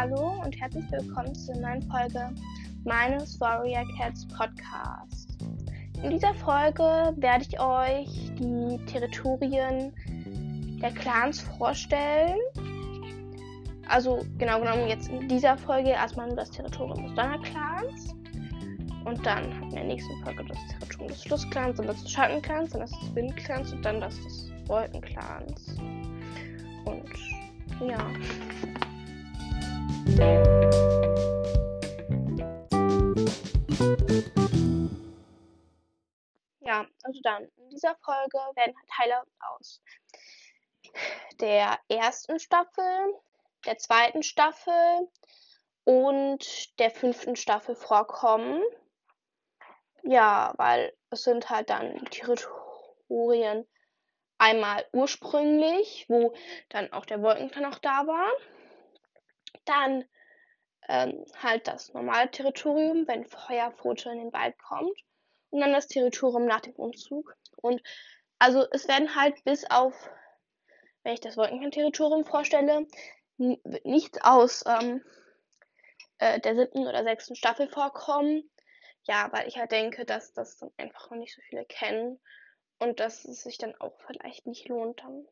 Hallo und herzlich willkommen zur neuen Folge meines Warrior Cats Podcast. In dieser Folge werde ich euch die Territorien der Clans vorstellen. Also genau genommen jetzt in dieser Folge erstmal nur das Territorium des Donnerclans. Und dann in der nächsten Folge das Territorium des Flussclans, dann das des Schattenclans, dann das des Windclans und dann das des Wolkenclans. Und ja. Ja, also dann, in dieser Folge werden Teile aus der ersten Staffel, der zweiten Staffel und der fünften Staffel vorkommen. Ja, weil es sind halt dann Territorien einmal ursprünglich, wo dann auch der Wolkenklan noch da war. Dann ähm, halt das normale Territorium, wenn Feuerpfote in den Wald kommt. Und dann das Territorium nach dem Umzug. Und also es werden halt bis auf, wenn ich das Wolkenkern-Territorium vorstelle, nichts aus ähm, äh, der siebten oder sechsten Staffel vorkommen. Ja, weil ich halt denke, dass das dann einfach noch nicht so viele kennen und dass es sich dann auch vielleicht nicht lohnt, dann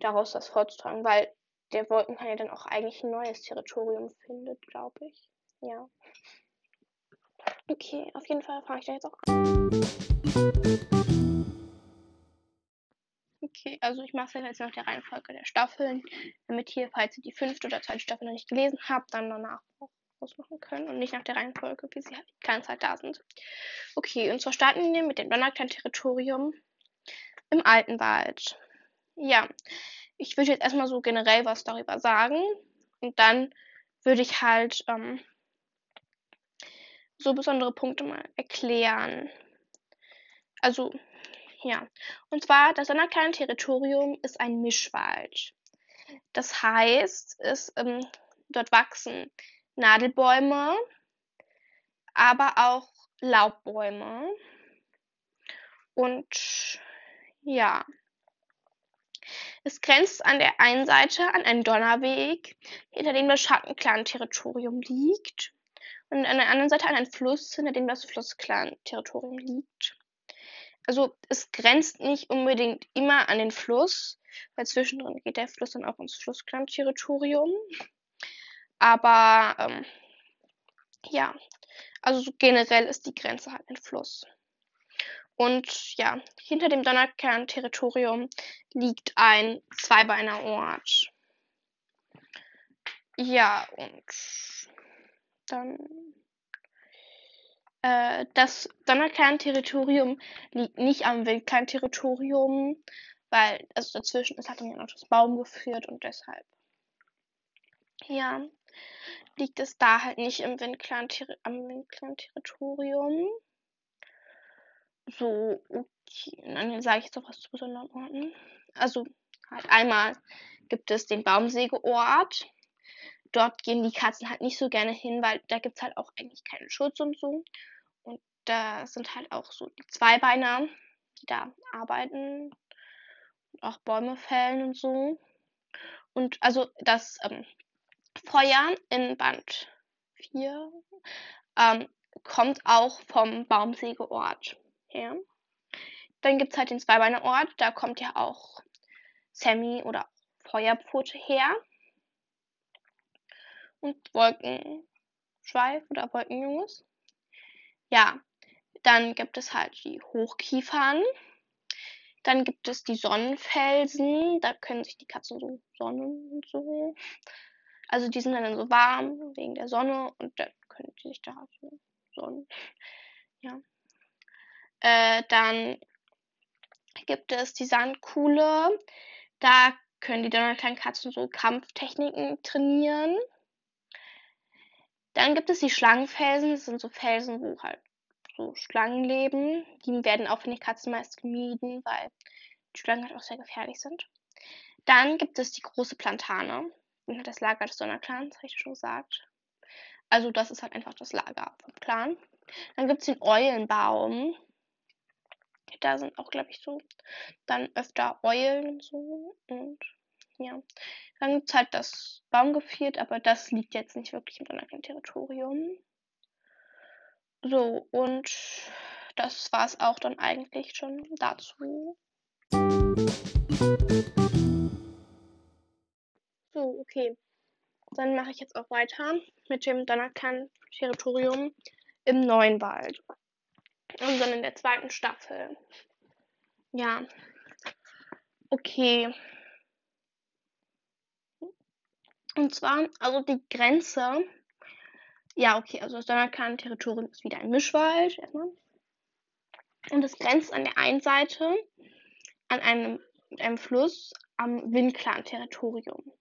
daraus das vorzutragen, weil der Wolkenkern ja dann auch eigentlich ein neues Territorium findet, glaube ich. Ja. Okay, auf jeden Fall fange ich da jetzt auch an. Okay, also ich mache es jetzt nach der Reihenfolge der Staffeln, damit hier, falls ihr die fünfte oder zweite Staffel noch nicht gelesen habt, dann danach auch ausmachen können und nicht nach der Reihenfolge, wie sie halt die ganze Zeit da sind. Okay, und zwar starten wir mit dem Donnerklein-Territorium im Altenwald. Ja, ich würde jetzt erstmal so generell was darüber sagen und dann würde ich halt ähm, so besondere Punkte mal erklären. Also, ja. Und zwar, das anerkannte Territorium ist ein Mischwald. Das heißt, es, ähm, dort wachsen Nadelbäume, aber auch Laubbäume. Und ja, es grenzt an der einen Seite an einen Donnerweg, hinter dem das Schattenclan-Territorium liegt, und an der anderen Seite an einen Fluss, hinter dem das Flussclan-Territorium liegt. Also es grenzt nicht unbedingt immer an den Fluss, weil zwischendrin geht der Fluss dann auch ins Flussclan-Territorium. Aber ähm, ja, also generell ist die Grenze halt ein Fluss. Und ja, hinter dem Donnerkern-Territorium liegt ein Zweibeiner Ort. Ja, und dann äh, das Donnerkern-Territorium liegt nicht am Wildkern-Territorium, weil also dazwischen ist halt dann ja noch das Baum geführt und deshalb ja, liegt es da halt nicht im Windclan-Territorium. So, okay. Und dann sage ich jetzt noch was zu besonderen Orten. Also, halt einmal gibt es den Baumsägeort. Dort gehen die Katzen halt nicht so gerne hin, weil da gibt es halt auch eigentlich keinen Schutz und so. Und da sind halt auch so die Zweibeiner, die da arbeiten. Und auch Bäume fällen und so. Und also das ähm, Feuer in Band 4 ähm, kommt auch vom Baumsägeort her. Dann gibt es halt den Zweibeiner-Ort, da kommt ja auch Sammy oder Feuerpfote her. Und Wolkenschweif oder Wolkenjunges. Ja, dann gibt es halt die Hochkiefern. Dann gibt es die Sonnenfelsen, da können sich die Katzen so sonnen und so. Also die sind dann so warm wegen der Sonne und dann können die sich da so sonnen. Ja. Äh, dann gibt es die Sandkuhle. Da können die donnerkleinen Katzen so Kampftechniken trainieren. Dann gibt es die Schlangenfelsen. Das sind so Felsen, wo halt so Schlangen leben. Die werden auch von den Katzen meist gemieden, weil die Schlangen halt auch sehr gefährlich sind. Dann gibt es die große Plantane. Das Lager des Donnerclans, habe ich schon gesagt. Also das ist halt einfach das Lager vom Clan. Dann gibt es den Eulenbaum. Da sind auch, glaube ich, so dann öfter Eulen und so. Und ja. Dann gibt es halt das Baumgeviert, aber das liegt jetzt nicht wirklich im Donnerkennen-Territorium. So, und das war es auch dann eigentlich schon dazu. So, okay. Dann mache ich jetzt auch weiter mit dem Donnerkern-Territorium im neuen Wald. Und dann in der zweiten Staffel. Ja. Okay. Und zwar, also die Grenze. Ja, okay, also das Donnerkern-Territorium ist wieder ein Mischwald. Erstmal. Und es grenzt an der einen Seite an einem, einem Fluss am Windclan-Territorium.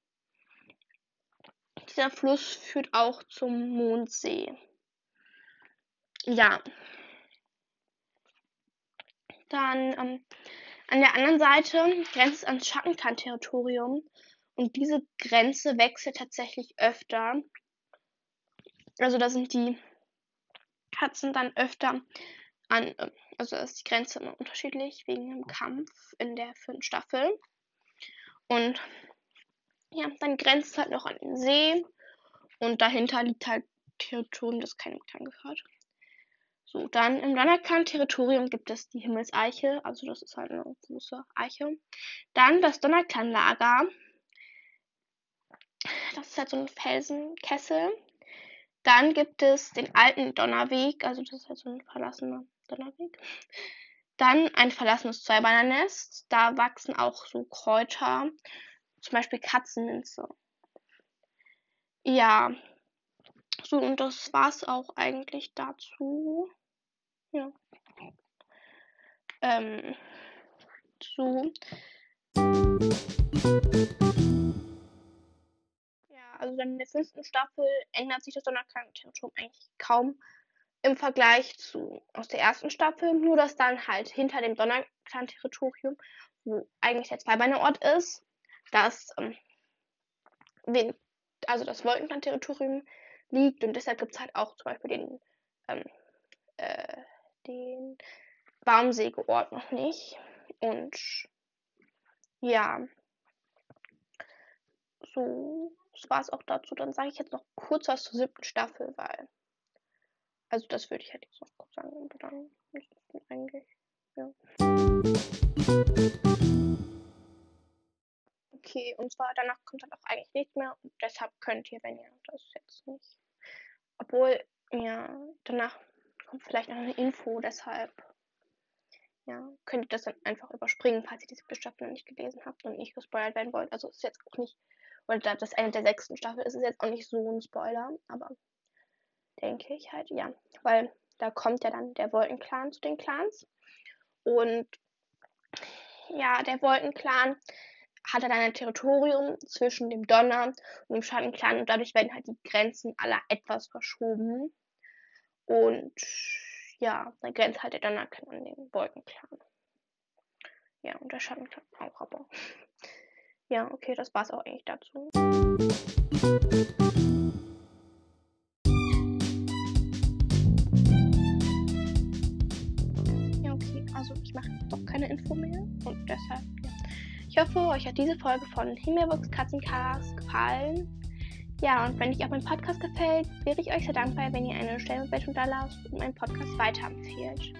Dieser Fluss führt auch zum Mondsee. Ja. Dann ähm, an der anderen Seite grenzt es ans Schattenklan-Territorium. Und diese Grenze wechselt tatsächlich öfter. Also da sind die Katzen dann öfter an, äh, also ist die Grenze immer unterschiedlich wegen dem Kampf in der vierten Staffel. Und ja, dann grenzt es halt noch an den See und dahinter liegt halt Territorium, das keinem Klan gehört. So, dann im Donnerklan-Territorium gibt es die Himmelseiche, also das ist halt eine große Eiche. Dann das Donnerklan-Lager. Das ist halt so ein Felsenkessel. Dann gibt es den alten Donnerweg, also das ist halt so ein verlassener Donnerweg. Dann ein verlassenes Zweibeinernest. Da wachsen auch so Kräuter, zum Beispiel Katzenminze. Ja. So, und das war's auch eigentlich dazu. Ja. Ähm. So. Ja, also dann in der fünften Staffel ändert sich das Donnerkrankenterritorium eigentlich kaum im Vergleich zu aus der ersten Staffel, nur dass dann halt hinter dem Donnerklan-Territorium, wo eigentlich der Zweibeinerort ist, das, ähm, also das Wolkenklan-Territorium liegt und deshalb gibt es halt auch zum Beispiel den, ähm, äh, den Baumsägeort noch nicht. Und ja, so, das war es auch dazu. Dann sage ich jetzt noch kurz was zur siebten Staffel, weil also das würde ich halt jetzt noch kurz sagen. Und dann eigentlich, ja. Okay, und zwar danach kommt dann auch eigentlich nichts mehr und deshalb könnt ihr, wenn ihr das jetzt nicht. Obwohl, ja, danach kommt vielleicht noch eine Info, deshalb ja, könnt ihr das dann einfach überspringen, falls ihr die siebte Staffel noch nicht gelesen habt und nicht gespoilert werden wollt. Also ist jetzt auch nicht, oder das Ende der sechsten Staffel ist es jetzt auch nicht so ein Spoiler, aber denke ich halt, ja. Weil da kommt ja dann der Wolkenclan zu den Clans. Und ja, der Wolkenclan hat dann ein Territorium zwischen dem Donner und dem Schattenclan und dadurch werden halt die Grenzen aller etwas verschoben. Und ja, dann grenzt halt der Donnerclan an den Wolkenclan. Ja, und der Schattenclan auch, aber. Ja, okay, das war's auch eigentlich dazu. keine Info mehr. Und deshalb, ja. Ich hoffe, euch hat diese Folge von Himmelwuchs Katzencast gefallen. Ja, und wenn euch auch mein Podcast gefällt, wäre ich euch sehr dankbar, wenn ihr eine Stellenbewertung da lasst und meinen Podcast weiterempfehlt.